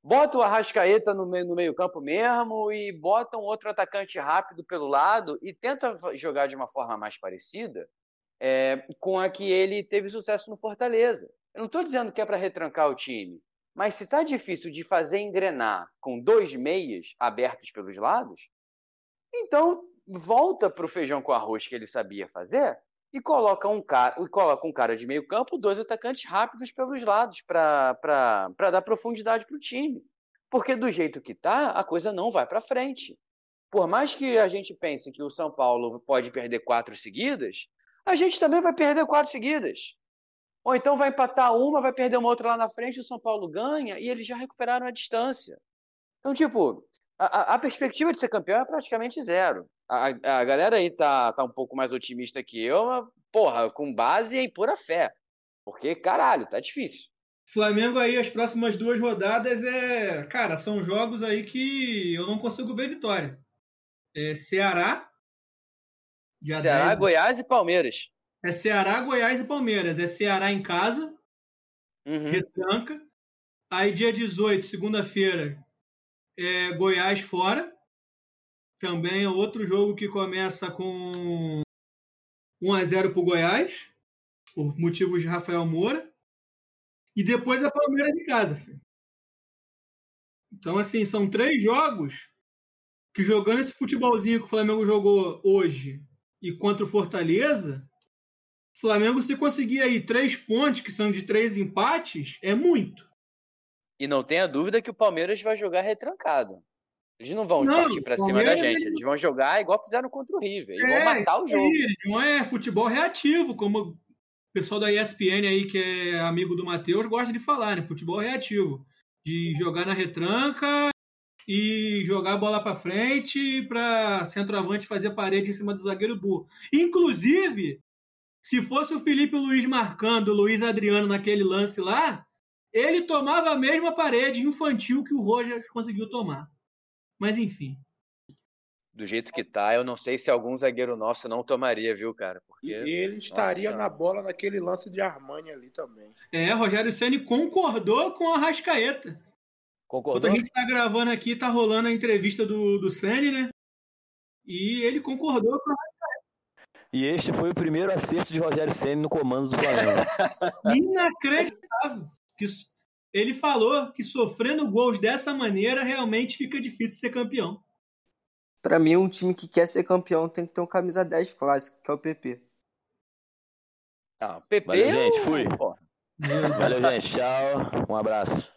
Bota o Arrascaeta no meio, no meio campo mesmo e bota um outro atacante rápido pelo lado e tenta jogar de uma forma mais parecida é, com a que ele teve sucesso no Fortaleza. Eu não estou dizendo que é para retrancar o time, mas se está difícil de fazer engrenar com dois meias abertos pelos lados, então volta para o feijão com arroz que ele sabia fazer e coloca um cara, coloca um cara de meio campo, dois atacantes rápidos pelos lados para dar profundidade para o time. Porque do jeito que tá, a coisa não vai para frente. Por mais que a gente pense que o São Paulo pode perder quatro seguidas, a gente também vai perder quatro seguidas. Ou então vai empatar uma, vai perder uma outra lá na frente, o São Paulo ganha e eles já recuperaram a distância. Então, tipo, a, a perspectiva de ser campeão é praticamente zero. A, a galera aí tá, tá um pouco mais otimista que eu, mas, porra, com base em pura fé. Porque, caralho, tá difícil. Flamengo aí, as próximas duas rodadas é. Cara, são jogos aí que eu não consigo ver vitória. É Ceará. Ceará, 10. Goiás e Palmeiras. É Ceará, Goiás e Palmeiras. É Ceará em casa, Uhum. retranca. Aí dia 18, segunda-feira, é Goiás fora. Também é outro jogo que começa com 1 a 0 pro Goiás, por motivos de Rafael Moura. E depois é Palmeiras em casa, filho. Então, assim, são três jogos que jogando esse futebolzinho que o Flamengo jogou hoje e contra o Fortaleza, o Flamengo, se conseguir aí três pontos, que são de três empates, é muito. E não tenha dúvida que o Palmeiras vai jogar retrancado. Eles não vão Não, partir pra o cima da gente. ele- Eles vão jogar igual fizeram contra o River. Vão É, matar o isso aí, jogo. Não é futebol reativo, como o pessoal da ESPN aí, que é amigo do Matheus, gosta de falar, né? Futebol reativo. De jogar na retranca e jogar a bola pra frente para centroavante fazer parede em cima do zagueiro burro. Inclusive, se fosse o Felipe Luiz marcando o Luiz Adriano naquele lance lá, ele tomava a mesma parede infantil que o Roger conseguiu tomar. Mas enfim. Do jeito que tá, eu não sei se algum zagueiro nosso não tomaria, viu, cara? E Porque ele estaria Nossa. na bola naquele lance de Armani ali também. É, Rogério Ceni concordou com a Rascaeta. Enquanto Concordou? a gente tá gravando aqui, tá rolando a entrevista do, do Ceni, né? E ele concordou com a E este foi o primeiro acerto de Rogério Ceni no comando do Flamengo. Inacreditável. Que ele falou que sofrendo gols dessa maneira realmente fica difícil ser campeão. Pra mim, um time que quer ser campeão tem que ter um camisa 10 clássico, que é o PP. Ah, o PP. Valeu, gente, eu- fui. Valeu, gente. Tchau. Um abraço.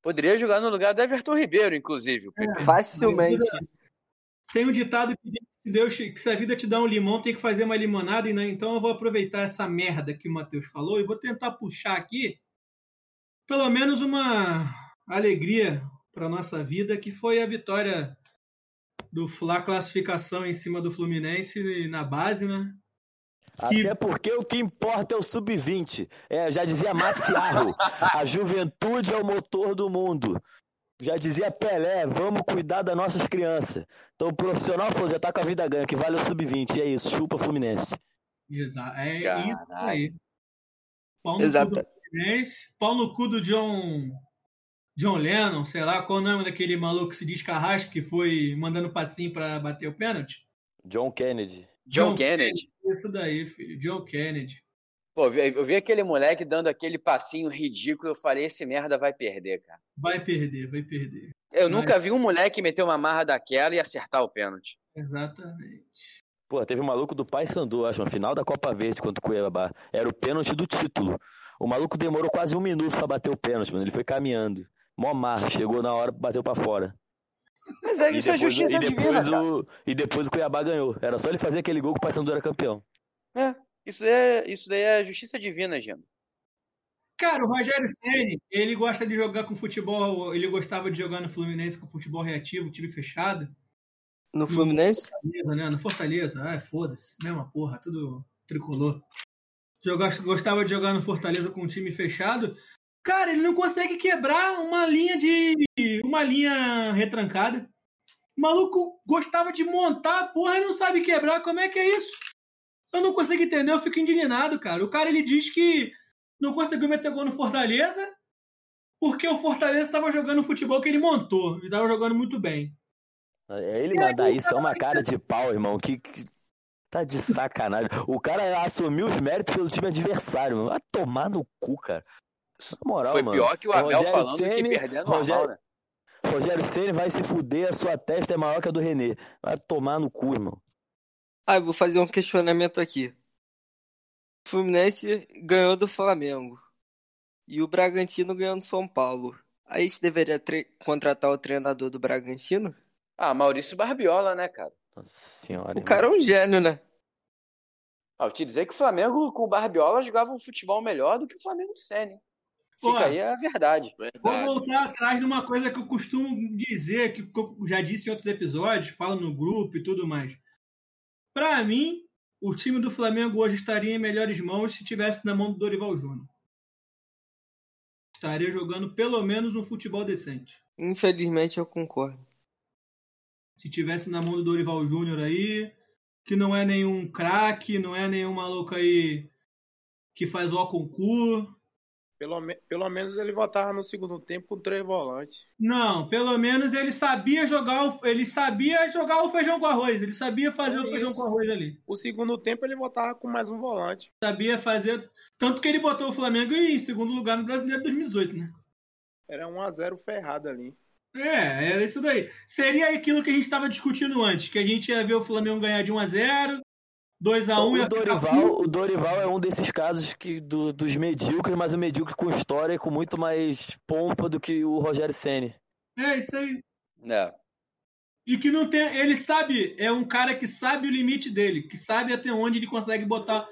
poderia jogar no lugar do Everton Ribeiro, inclusive. O PP. Facilmente. Tem um ditado que diz que se, Deus, que se a vida te dá um limão, tem que fazer uma limonada. Então eu vou aproveitar essa merda que o Matheus falou e vou tentar puxar aqui pelo menos uma alegria para nossa vida, que foi a vitória do Fla classificação em cima do Fluminense na base, né? Que- Até porque o que importa é o sub-20. É, já dizia Matsiarro, a juventude é o motor do mundo. Já dizia Pelé, vamos cuidar das nossas crianças. Então o profissional falou, já tá com a vida ganha, que vale o sub-20. E é isso, chupa Fluminense. Exa é Caralho. isso aí. Exato. Fluminense, pau no cu do John, John Lennon, sei lá, qual o nome daquele maluco que se diz carrasco que foi mandando passinho pra bater o pênalti? John Kennedy. John John Kennedy. Isso daí, filho. John Kennedy. Pô, eu vi, aquele moleque dando aquele passinho ridículo. Eu falei, esse merda vai perder, cara. Vai perder, vai perder. Eu Vai. nunca vi um moleque meter uma marra daquela e acertar o pênalti. Exatamente. Pô, teve um maluco do Paysandu, acho, no final da Copa Verde contra o Cuiabá. Era o pênalti do título. O maluco demorou quase um minuto pra bater o pênalti, mano. Ele foi caminhando. Mó marra, chegou na hora, bateu pra fora. Mas é, E isso é depois, justiça e divina, depois cara. o E depois o Cuiabá ganhou. Era só ele fazer aquele gol que o Paysandu era campeão. É, isso, é, isso daí é justiça divina, Gino. Cara, o Rogério Ceni, ele gosta de jogar com futebol, ele gostava de jogar no Fluminense com futebol reativo, time fechado. No Fluminense? Fortaleza, né? No Fortaleza, ah, foda-se, mesma porra, tudo tricolor. Gostava de jogar no Fortaleza com um time fechado. Cara, ele não consegue quebrar uma linha de. uma linha retrancada. O maluco gostava de montar porra e não sabe quebrar. Como é que é isso? Eu não consigo entender, eu fico indignado, cara. O cara ele diz que não conseguiu meter gol no Fortaleza porque o Fortaleza estava jogando o futebol que ele montou. Ele estava jogando muito bem. É ele mandar isso é uma cara de pau, irmão. Que, que- tá de sacanagem. O cara assumiu os méritos pelo time adversário, mano. Vai tomar no cu, cara. Na moral, Foi mano. pior que o Abel Rogério falando Ceni- que perder é normal, Rogério- né? Rogério Ceni vai se fuder, a sua testa é maior que a do Renê. Vai tomar no cu, irmão. Ah, eu vou fazer um questionamento aqui. O Fluminense ganhou do Flamengo. E o Bragantino ganhou do São Paulo. Aí a gente deveria contratar o treinador do Bragantino? Ah, Maurício Barbiola, né, cara? Nossa senhora. O cara é um gênio, né? Ah, eu te dizer que o Flamengo com o Barbiola jogava um futebol melhor do que o Flamengo do Senna. Fica Ó, aí a verdade. Vou Verdade. voltar atrás de uma coisa que eu costumo dizer, que eu já disse em outros episódios, falo no grupo e tudo mais. Pra mim, o time do Flamengo hoje estaria em melhores mãos se tivesse na mão do Dorival Júnior. Estaria jogando pelo menos um futebol decente. Infelizmente eu concordo. Se tivesse na mão do Dorival Júnior aí, que não é nenhum craque, não é nenhum maluco aí que faz o concurso. Pelo, me- pelo menos ele voltava no segundo tempo com três volantes. Não, pelo menos ele sabia jogar o, ele sabia jogar o feijão com arroz, ele sabia fazer É o feijão com arroz ali. O segundo tempo ele voltava com mais um volante. Sabia fazer, tanto que ele botou o Flamengo em segundo lugar no Brasileiro 2018, né? Era 1 a 0 ferrado ali. É, era isso daí. Seria aquilo que a gente estava discutindo antes, que a gente ia ver o Flamengo ganhar de 1 a 0, 2 a 1 o, ia ficar Dorival, o Dorival é um desses casos que, do- dos medíocres, mas o medíocre com história e com muito mais pompa do que o Rogério Ceni. É isso aí. É. E que não tem. Ele sabe, é um cara que sabe o limite dele, que sabe até onde ele consegue botar.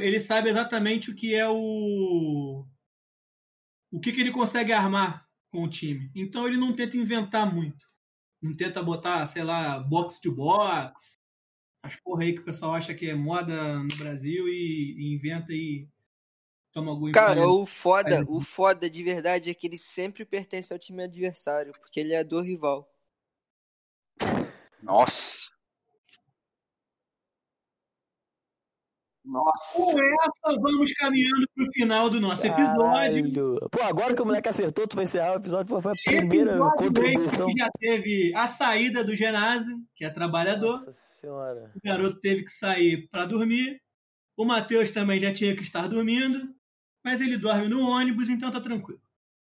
Ele sabe exatamente o que é o. O que, que ele consegue armar com o time. Então ele não tenta inventar muito. Não tenta botar, sei lá, box to box. As porra aí que o pessoal acha que é moda no Brasil e, e inventa e toma algum Cara, o foda, Aí. o foda de verdade é que ele sempre pertence ao time adversário, porque ele é do rival. Nossa. Nossa. Com essa, vamos caminhando pro final do nosso episódio. Caralho. Pô, agora que o moleque acertou, tu vai encerrar o episódio. Pô, foi a primeira episódio contribuição. já teve a saída do ginásio, que é trabalhador. Nossa senhora. O garoto teve que sair para dormir. O Matheus também já tinha que estar dormindo, mas ele dorme no ônibus, então tá tranquilo.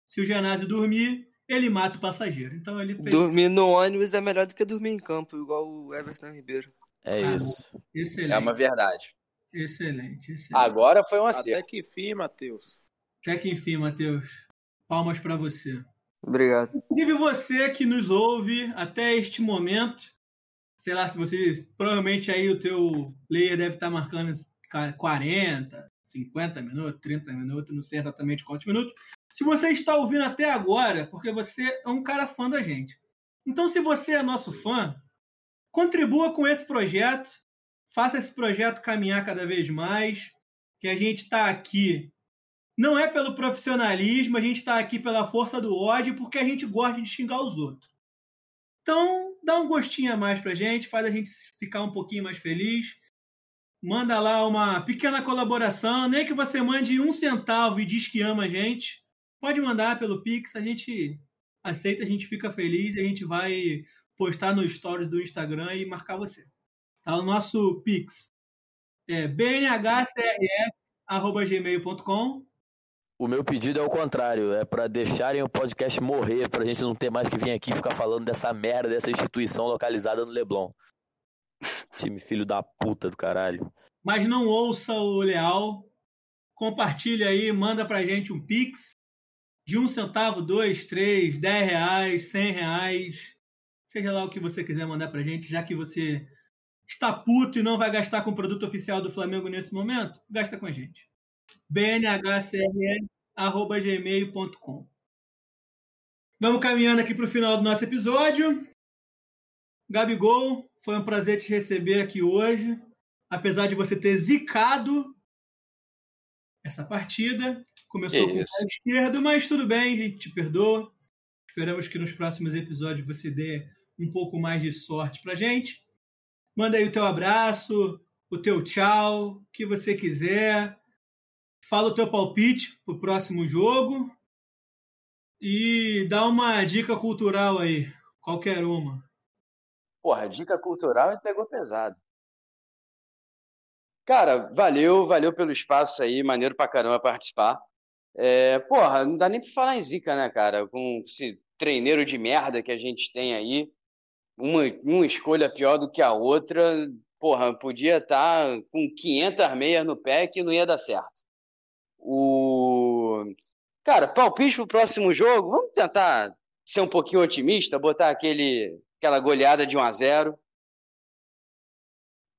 Se o ginásio dormir, ele mata o passageiro. Então ele fez Dormir no ônibus é melhor do que dormir em campo, igual o Everton Ribeiro. É Ah, isso. excelente, É uma verdade. Excelente, excelente. Agora foi um Até acerto. que fim, Matheus. Até que enfim, Matheus. Palmas para você. Obrigado. Inclusive você que nos ouve até este momento, sei lá, se você provavelmente aí o teu player deve estar marcando 40, 50 minutos, 30 minutos, não sei exatamente quantos minutos. Se você está ouvindo até agora, porque você é um cara fã da gente. Então, se você é nosso fã, contribua com esse projeto, faça esse projeto caminhar cada vez mais, que a gente está aqui não é pelo profissionalismo, a gente está aqui pela força do ódio, porque a gente gosta de xingar os outros. Então, dá um gostinho a mais pra gente, faz a gente ficar um pouquinho mais feliz. Manda lá uma pequena colaboração, nem que você mande um centavo e diz que ama a gente. Pode mandar pelo Pix, a gente aceita, a gente fica feliz, a gente vai postar nos stories do Instagram e marcar você. Tá? O nosso Pix é bnhcrf.gmail.com O meu pedido é o contrário, é pra deixarem o podcast morrer, pra gente não ter mais que vir aqui ficar falando dessa merda, dessa instituição localizada no Leblon. Time filho da puta do caralho. mas não ouça o Leal. Compartilha aí, manda pra gente um Pix de um centavo, dois, três, dez reais, cem reais. Seja lá o que você quiser mandar pra gente, já que você está puto e não vai gastar com o produto oficial do Flamengo nesse momento, gasta com a gente. bnhcrn.gmail.com Vamos caminhando aqui para o final do nosso episódio. Gabigol, foi um prazer te receber aqui hoje. Apesar de você ter zicado essa partida. Começou com o pé esquerdo, mas tudo bem, a gente te perdoa. Esperamos que nos próximos episódios você dê um pouco mais de sorte pra gente. Manda aí o teu abraço, o teu tchau, o que você quiser. Fala o teu palpite pro próximo jogo. E dá uma dica cultural aí, qualquer uma. Porra, dica cultural e pegou pesado. Cara, valeu, valeu pelo espaço aí, maneiro pra caramba participar. É, porra, não dá nem pra falar em zica, né, cara? Com esse treineiro de merda que a gente tem aí, uma, uma escolha pior do que a outra, porra, podia estar com 500 meias no pé que não ia dar certo. O... Cara, palpite pro próximo jogo, vamos tentar ser um pouquinho otimista, botar aquele, aquela goleada de 1 a 0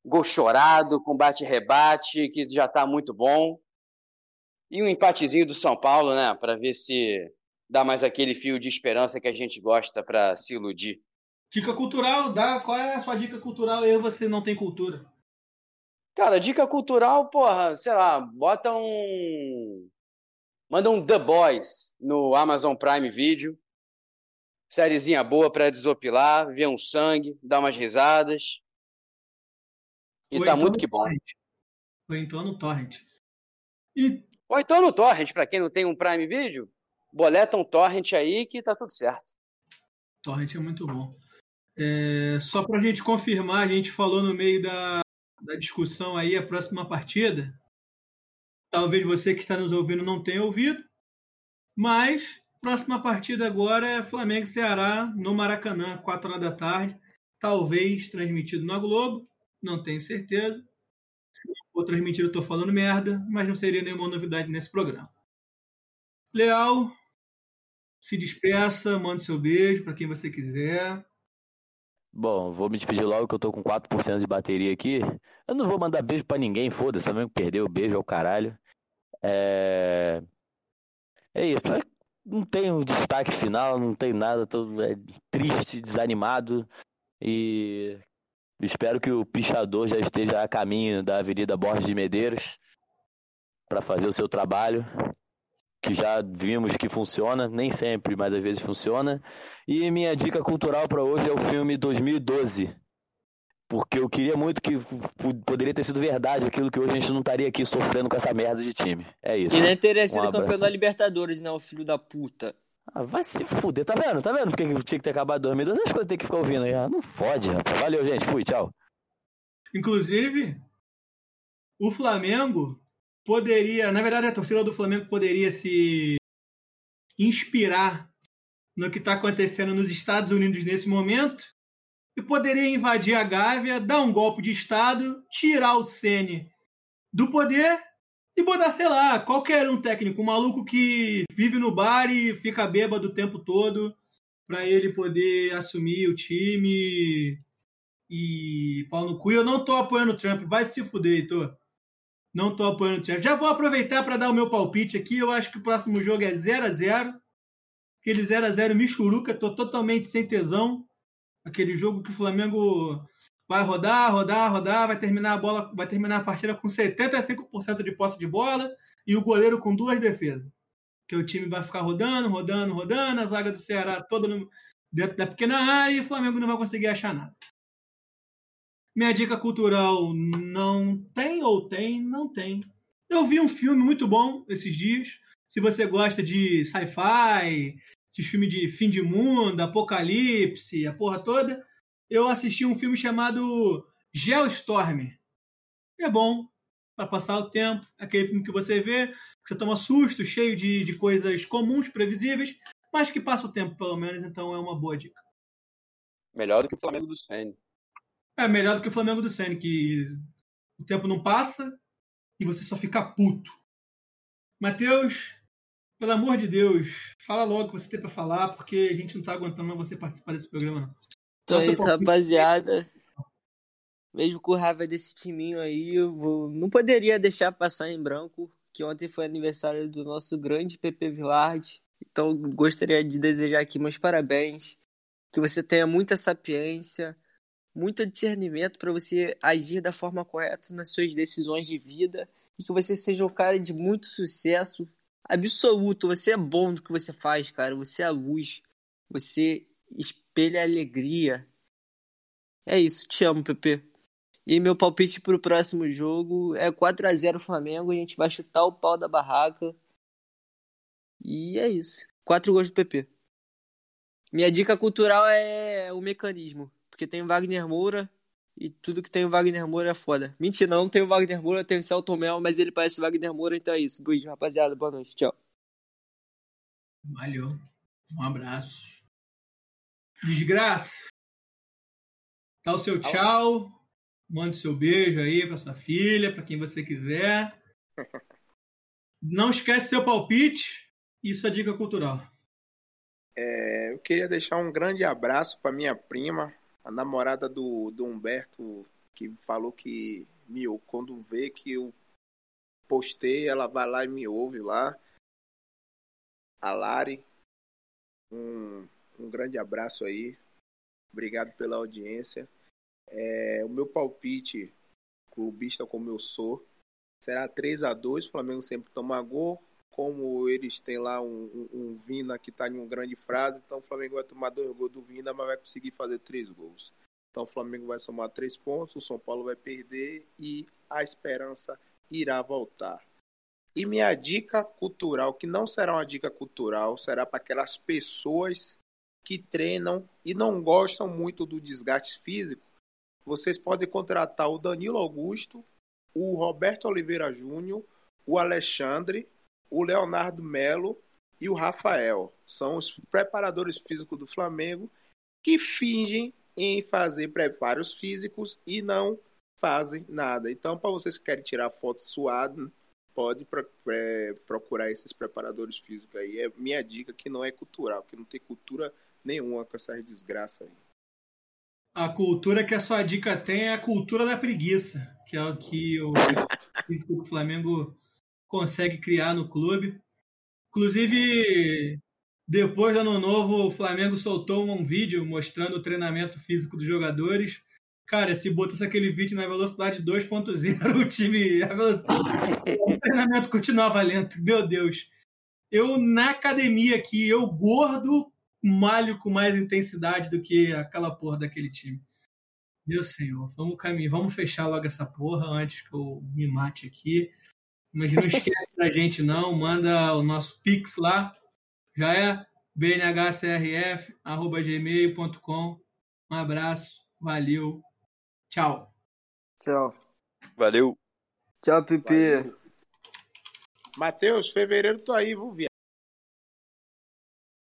Gol chorado, combate-rebate, que já tá muito bom. E um empatezinho do São Paulo, né, para ver se dá mais aquele fio de esperança que a gente gosta para se iludir. Dica cultural, dá, qual é a sua dica cultural aí você não tem cultura? Cara, dica cultural, porra, sei lá, bota um. Manda um The Boys no Amazon Prime Video. Sériezinha boa pra desopilar, ver um sangue, dar umas risadas. E Ou tá então muito que bom. Torrent. Ou então no Torrent. E Ou então no Torrent, pra quem não tem um Prime Video, boleta um Torrent aí que tá tudo certo. Torrent é muito bom. É, só pra gente confirmar, a gente falou no meio da, da discussão aí, a próxima partida. Talvez você que está nos ouvindo não tenha ouvido, mas próxima partida agora é Flamengo e Ceará no Maracanã, 4 horas da tarde. Talvez transmitido na Globo, não tenho certeza. Se não for transmitido, eu tô falando merda, mas não seria nenhuma novidade nesse programa. Leal, se despeça, mande seu beijo para quem você quiser. Bom, vou me despedir logo que eu tô com 4% de bateria aqui. Eu não vou mandar beijo pra ninguém, foda-se, também perdeu, beijo ao caralho. É. É isso, não tem um destaque final, não tem nada, tô é, triste, desanimado e espero que o pichador já esteja a caminho da Avenida Borges de Medeiros para fazer o seu trabalho, que já vimos que funciona, nem sempre, mas às vezes funciona. E minha dica cultural para hoje é o filme 2012. Porque eu queria muito que poderia ter sido verdade aquilo que hoje a gente não estaria aqui sofrendo com essa merda de time. É isso. E nem teria Um sido campeão abraço. da Libertadores, né, o filho da puta. Ah, vai se fuder, tá vendo? Tá vendo porque que tinha que ter acabado 2012? As coisas tem que ficar ouvindo aí. Ah, não fode, rapaz. Valeu, gente. Fui, tchau. Inclusive, o Flamengo poderia, na verdade, a torcida do Flamengo poderia se inspirar no que está acontecendo nos Estados Unidos nesse momento e poderia invadir a Gávea, dar um golpe de Estado, tirar o Ceni do poder e botar, sei lá, qualquer um técnico, um maluco que vive no bar e fica bêbado o tempo todo para ele poder assumir o time e pau no cu. Eu não tô apoiando o Trump. Vai se fuder, Heitor. Não tô apoiando o Trump. Já vou aproveitar para dar o meu palpite aqui. Eu acho que o próximo jogo é 0 a 0 Aquele 0 a 0 Michuruca. Tô totalmente sem tesão. Aquele jogo que o Flamengo vai rodar, rodar, rodar, vai terminar a bola, vai terminar a partida com 75% de posse de bola e o goleiro com duas defesas. Que o time vai ficar rodando, rodando, rodando, a zaga do Ceará toda no- dentro da pequena área e o Flamengo não vai conseguir achar nada. Minha dica cultural não tem ou tem? Não tem. Eu vi um filme muito bom esses dias. Se você gosta de sci-fi, esse filme de fim de mundo, apocalipse, a porra toda, eu assisti um filme chamado Geostorm. É bom para passar o tempo. Aquele filme que você vê, que você toma susto, cheio de, de coisas comuns, previsíveis, mas que passa o tempo, pelo menos, então é uma boa dica. Melhor do que o Flamengo do Senna. É melhor do que o Flamengo do Senna, que o tempo não passa e você só fica puto. Matheus, pelo amor de Deus, fala logo o que você tem pra falar, porque a gente não tá aguentando mais você participar desse programa, não. Então é isso, palpite? rapaziada. Mesmo com raiva desse timinho aí, eu vou... não poderia deixar passar em branco que ontem foi aniversário do nosso grande Pepe Villard. Então gostaria de desejar aqui meus parabéns. Que você tenha muita sapiência, muito discernimento para você agir da forma correta nas suas decisões de vida e que você seja um cara de muito sucesso absoluto. Você é bom no que você faz, cara. Você é a luz. Você espelha alegria. É isso, te amo, Pepe. E meu palpite pro próximo jogo é 4 a 0 Flamengo. A gente vai chutar o pau da barraca. E é isso. Quatro gols do PP. Minha dica cultural é o mecanismo. Porque tem o Wagner Moura e tudo que tem o Wagner Moura é foda. Mentira, não tem o Wagner Moura, tem o Celton Mel, mas ele parece o Wagner Moura, então é isso. Beijo, rapaziada. Boa noite. Tchau. Valeu. Um abraço. Desgraça. Dá o seu tchau. Mande seu beijo aí pra sua filha, pra quem você quiser. Não esquece seu palpite e sua dica cultural. É, eu queria deixar um grande abraço para minha prima, a namorada do, do Humberto, que falou que me, quando vê que eu postei, ela vai lá e me ouve lá. A Lari, um, um grande abraço aí. Obrigado pela audiência. É, o meu palpite, clubista como eu sou, será 3 a 2 O Flamengo sempre toma gol. Como eles têm lá um, um, um Vina que está em uma grande frase, então o Flamengo vai tomar dois gols do Vina, mas vai conseguir fazer três gols. Então o Flamengo vai somar três pontos, o São Paulo vai perder e a esperança irá voltar. E minha dica cultural, que não será uma dica cultural, será para aquelas pessoas que treinam e não gostam muito do desgaste físico. Vocês podem contratar o Danilo Augusto, o Roberto Oliveira Júnior, o Alexandre, o Leonardo Melo e o Rafael. São os preparadores físicos do Flamengo que fingem em fazer preparos físicos e não fazem nada. Então, para vocês que querem tirar foto suado, pode é, procurar esses preparadores físicos aí. É minha dica que não é cultural, que não tem cultura nenhuma com essa desgraça aí. A cultura que a sua dica tem é a cultura da preguiça, que é o que o físico do Flamengo consegue criar no clube. Inclusive, depois do ano novo, o Flamengo soltou um vídeo mostrando o treinamento físico dos jogadores. Cara, se botasse aquele vídeo na velocidade 2.0, o time. O treinamento continuava lento. Meu Deus. Eu, na academia aqui, eu gordo, malho com mais intensidade do que aquela porra daquele time. Meu senhor, vamos caminhar, vamos fechar logo essa porra antes que eu me mate aqui. Mas não esquece da gente não, manda o nosso Pix lá. Já é bnhcrf@gmail.com. Um abraço, valeu. Tchau. Tchau. Valeu. Tchau, Pipi. Matheus, fevereiro tô aí, vou ver.